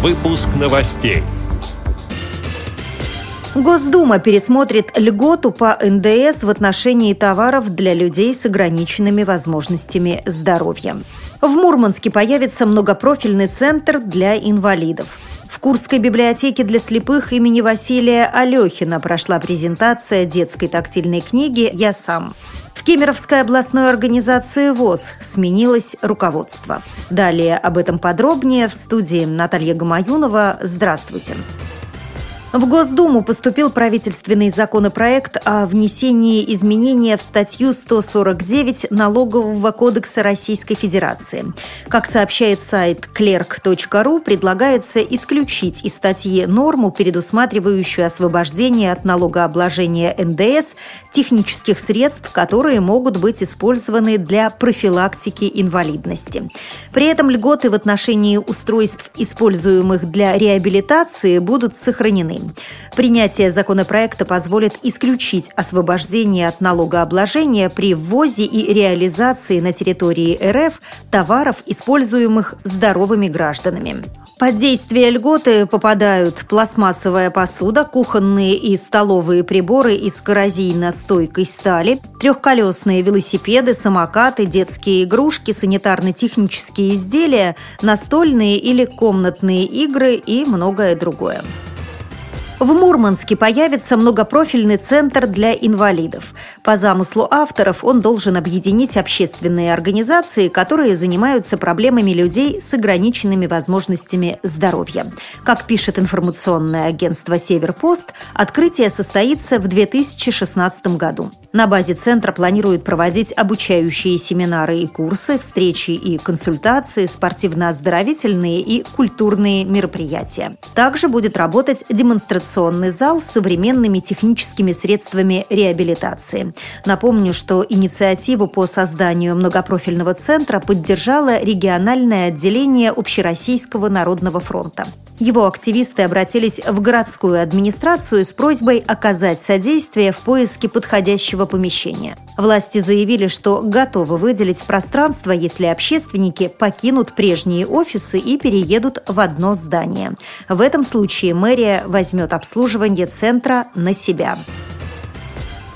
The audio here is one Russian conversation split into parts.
Выпуск новостей. Госдума пересмотрит льготу по НДС в отношении товаров для людей с ограниченными возможностями здоровья. В Мурманске появится многопрофильный центр для инвалидов. В Курской библиотеке для слепых имени Василия Алехина прошла презентация детской тактильной книги «Я сам». Кемеровской областной организации ВОЗ сменилось руководство. Далее об этом подробнее в студии Наталья Гамаюнова. Здравствуйте. Здравствуйте. В Госдуму поступил правительственный законопроект о внесении изменения в статью 149 Налогового кодекса Российской Федерации. Как сообщает сайт clerk.ru, предлагается исключить из статьи норму, предусматривающую освобождение от налогообложения НДС технических средств, которые могут быть использованы для профилактики инвалидности. При этом льготы в отношении устройств, используемых для реабилитации, будут сохранены. Принятие законопроекта позволит исключить освобождение от налогообложения при ввозе и реализации на территории РФ товаров, используемых здоровыми гражданами. Под действие льготы попадают пластмассовая посуда, кухонные и столовые приборы из коррозийно-стойкой стали, трехколесные велосипеды, самокаты, детские игрушки, санитарно-технические изделия, настольные или комнатные игры и многое другое. В Мурманске появится многопрофильный центр для инвалидов. По замыслу авторов он должен объединить общественные организации, которые занимаются проблемами людей с ограниченными возможностями здоровья. Как пишет информационное агентство «Северпост», открытие состоится в 2016 году. На базе центра планируют проводить обучающие семинары и курсы, встречи и консультации, спортивно-оздоровительные и культурные мероприятия. Также будет работать демонстрационный реабилитационный зал с современными техническими средствами реабилитации. Напомню, что инициативу по созданию многопрофильного центра поддержало региональное отделение Общероссийского народного фронта. Его активисты обратились в городскую администрацию с просьбой оказать содействие в поиске подходящего помещения. Власти заявили, что готовы выделить пространство, если общественники покинут прежние офисы и переедут в одно здание. В этом случае мэрия возьмет обслуживание центра на себя.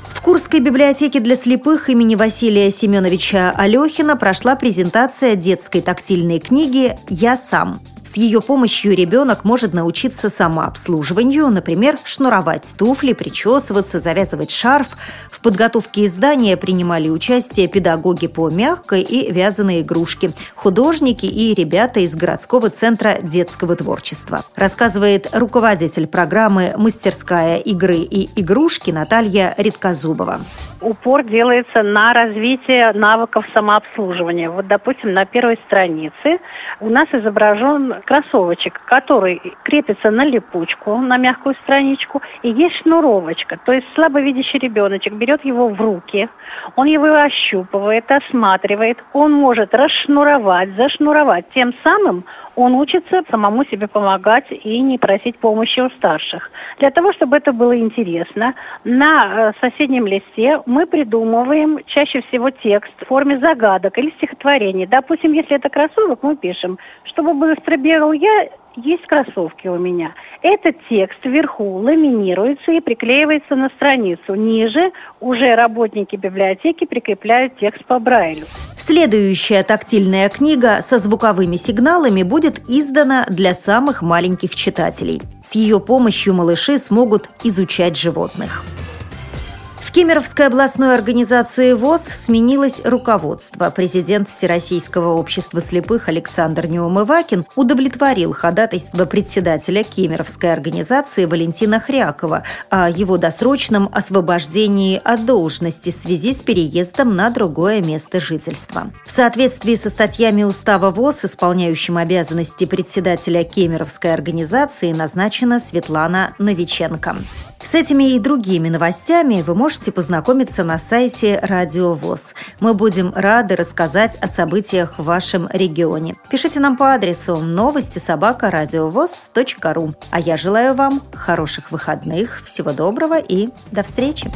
В Курской библиотеке для слепых имени Василия Семеновича Алехина прошла презентация детской тактильной книги «Я сам». С ее помощью ребенок может научиться самообслуживанию, например, шнуровать туфли, причесываться, завязывать шарф. В подготовке издания принимали участие педагоги по мягкой и вязаной игрушке, художники и ребята из городского центра детского творчества. Рассказывает руководитель программы «Мастерская игры и игрушки» Наталья Редкозубова упор делается на развитие навыков самообслуживания. Вот, допустим, на первой странице у нас изображен кроссовочек, который крепится на липучку, на мягкую страничку, и есть шнуровочка. То есть слабовидящий ребеночек берет его в руки, он его ощупывает, осматривает, он может расшнуровать, зашнуровать. Тем самым он учится самому себе помогать и не просить помощи у старших. Для того, чтобы это было интересно, на э, соседнем листе мы придумываем чаще всего текст в форме загадок или стихотворений. Допустим, если это кроссовок, мы пишем, чтобы быстро бегал я, есть кроссовки у меня. Этот текст вверху ламинируется и приклеивается на страницу. Ниже уже работники библиотеки прикрепляют текст по Брайлю. Следующая тактильная книга со звуковыми сигналами будет издана для самых маленьких читателей. С ее помощью малыши смогут изучать животных. Кемеровской областной организации ВОЗ сменилось руководство. Президент Всероссийского общества слепых Александр Неумывакин удовлетворил ходатайство председателя Кемеровской организации Валентина Хрякова о его досрочном освобождении от должности в связи с переездом на другое место жительства. В соответствии со статьями Устава ВОЗ, исполняющим обязанности председателя Кемеровской организации, назначена Светлана Новиченко. С этими и другими новостями вы можете познакомиться на сайте Радио ВОЗ. Мы будем рады рассказать о событиях в вашем регионе. Пишите нам по адресу новости собака ру. А я желаю вам хороших выходных, всего доброго и до встречи!